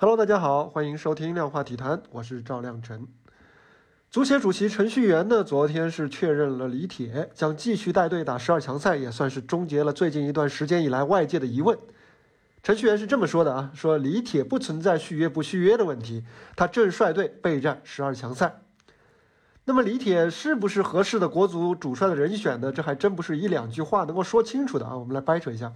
Hello，大家好，欢迎收听量化体坛，我是赵亮晨。足协主席程序员呢，昨天是确认了李铁将继续带队打十二强赛，也算是终结了最近一段时间以来外界的疑问。程序员是这么说的啊，说李铁不存在续约不续约的问题，他正率队备战十二强赛。那么李铁是不是合适的国足主帅的人选呢？这还真不是一两句话能够说清楚的啊。我们来掰扯一下。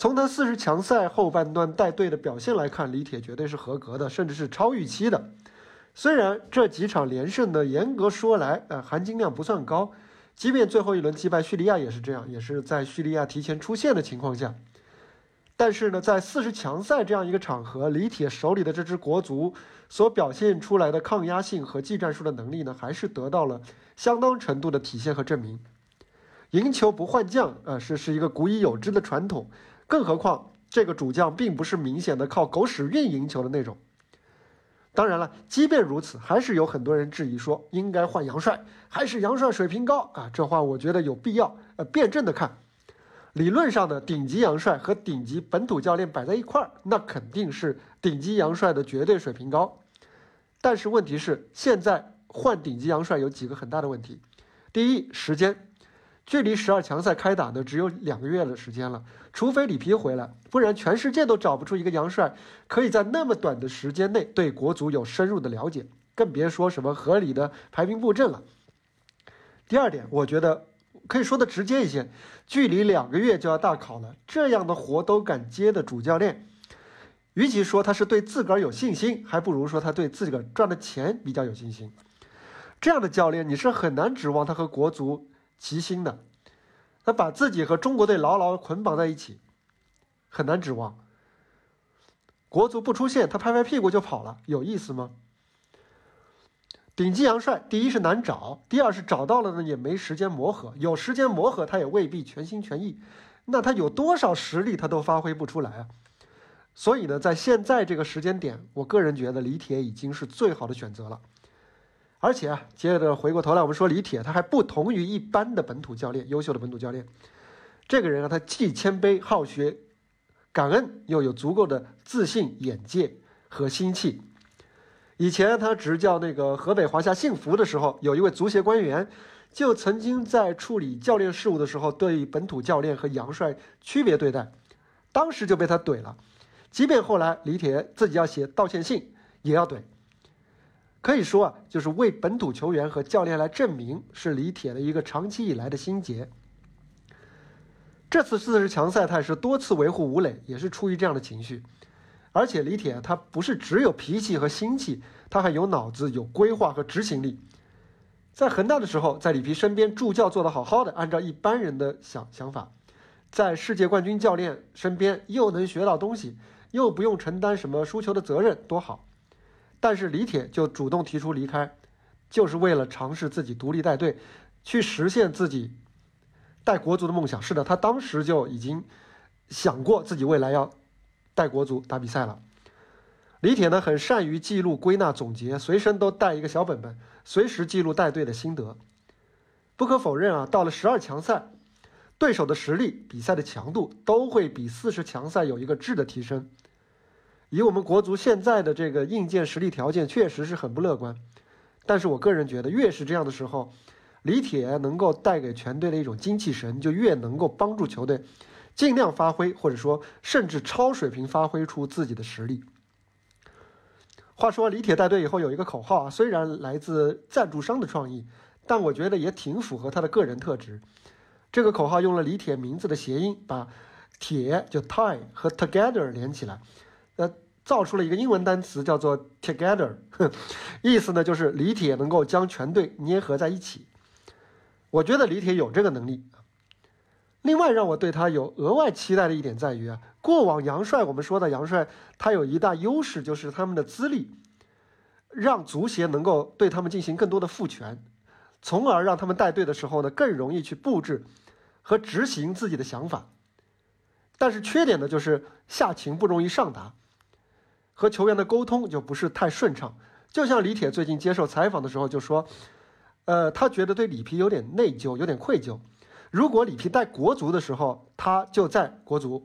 从他四十强赛后半段带队的表现来看，李铁绝对是合格的，甚至是超预期的。虽然这几场连胜的，严格说来，呃，含金量不算高。即便最后一轮击败叙利亚也是这样，也是在叙利亚提前出线的情况下。但是呢，在四十强赛这样一个场合，李铁手里的这支国足所表现出来的抗压性和技战术的能力呢，还是得到了相当程度的体现和证明。赢球不换将，呃，是是一个古已有之的传统。更何况，这个主将并不是明显的靠狗屎运赢球的那种。当然了，即便如此，还是有很多人质疑说应该换杨帅，还是杨帅水平高啊？这话我觉得有必要呃辩证的看。理论上的顶级杨帅和顶级本土教练摆在一块儿，那肯定是顶级杨帅的绝对水平高。但是问题是，现在换顶级杨帅有几个很大的问题。第一，时间。距离十二强赛开打呢，只有两个月的时间了。除非里皮回来，不然全世界都找不出一个杨帅可以在那么短的时间内对国足有深入的了解，更别说什么合理的排兵布阵了。第二点，我觉得可以说的直接一些，距离两个月就要大考了，这样的活都敢接的主教练，与其说他是对自个儿有信心，还不如说他对自个儿赚的钱比较有信心。这样的教练，你是很难指望他和国足。齐心的，他把自己和中国队牢牢捆绑在一起，很难指望。国足不出现，他拍拍屁股就跑了，有意思吗？顶级洋帅，第一是难找，第二是找到了呢也没时间磨合，有时间磨合他也未必全心全意。那他有多少实力，他都发挥不出来啊。所以呢，在现在这个时间点，我个人觉得李铁已经是最好的选择了。而且啊，接着回过头来，我们说李铁，他还不同于一般的本土教练，优秀的本土教练。这个人啊，他既谦卑好学、感恩，又有足够的自信、眼界和心气。以前他执教那个河北华夏幸福的时候，有一位足协官员就曾经在处理教练事务的时候，对本土教练和杨帅区别对待，当时就被他怼了。即便后来李铁自己要写道歉信，也要怼。可以说啊，就是为本土球员和教练来证明，是李铁的一个长期以来的心结。这次四十强赛，他也是多次维护吴磊，也是出于这样的情绪。而且李铁他不是只有脾气和心气，他还有脑子、有规划和执行力。在恒大的时候，在里皮身边助教做得好好的，按照一般人的想想法，在世界冠军教练身边又能学到东西，又不用承担什么输球的责任，多好。但是李铁就主动提出离开，就是为了尝试自己独立带队，去实现自己带国足的梦想。是的，他当时就已经想过自己未来要带国足打比赛了。李铁呢，很善于记录、归纳、总结，随身都带一个小本本，随时记录带队的心得。不可否认啊，到了十二强赛，对手的实力、比赛的强度都会比四十强赛有一个质的提升。以我们国足现在的这个硬件实力条件，确实是很不乐观。但是我个人觉得，越是这样的时候，李铁能够带给全队的一种精气神，就越能够帮助球队尽量发挥，或者说甚至超水平发挥出自己的实力。话说，李铁带队以后有一个口号啊，虽然来自赞助商的创意，但我觉得也挺符合他的个人特质。这个口号用了李铁名字的谐音，把“铁”就 tie 和 together 连起来。呃，造出了一个英文单词叫做 “together”，意思呢就是李铁能够将全队捏合在一起。我觉得李铁有这个能力。另外，让我对他有额外期待的一点在于啊，过往杨帅我们说的杨帅，他有一大优势就是他们的资历，让足协能够对他们进行更多的赋权，从而让他们带队的时候呢更容易去布置和执行自己的想法。但是缺点呢就是下情不容易上达。和球员的沟通就不是太顺畅，就像李铁最近接受采访的时候就说，呃，他觉得对里皮有点内疚，有点愧疚。如果里皮带国足的时候，他就在国足；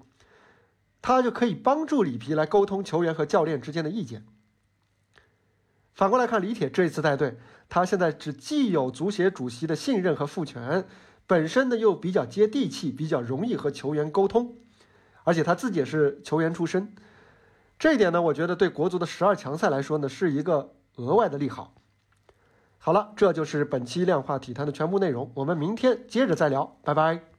他就可以帮助里皮来沟通球员和教练之间的意见。反过来看，李铁这一次带队，他现在是既有足协主席的信任和赋权，本身呢又比较接地气，比较容易和球员沟通，而且他自己也是球员出身，这一点呢，我觉得对国足的十二强赛来说呢，是一个额外的利好。好了，这就是本期量化体坛的全部内容，我们明天接着再聊，拜拜。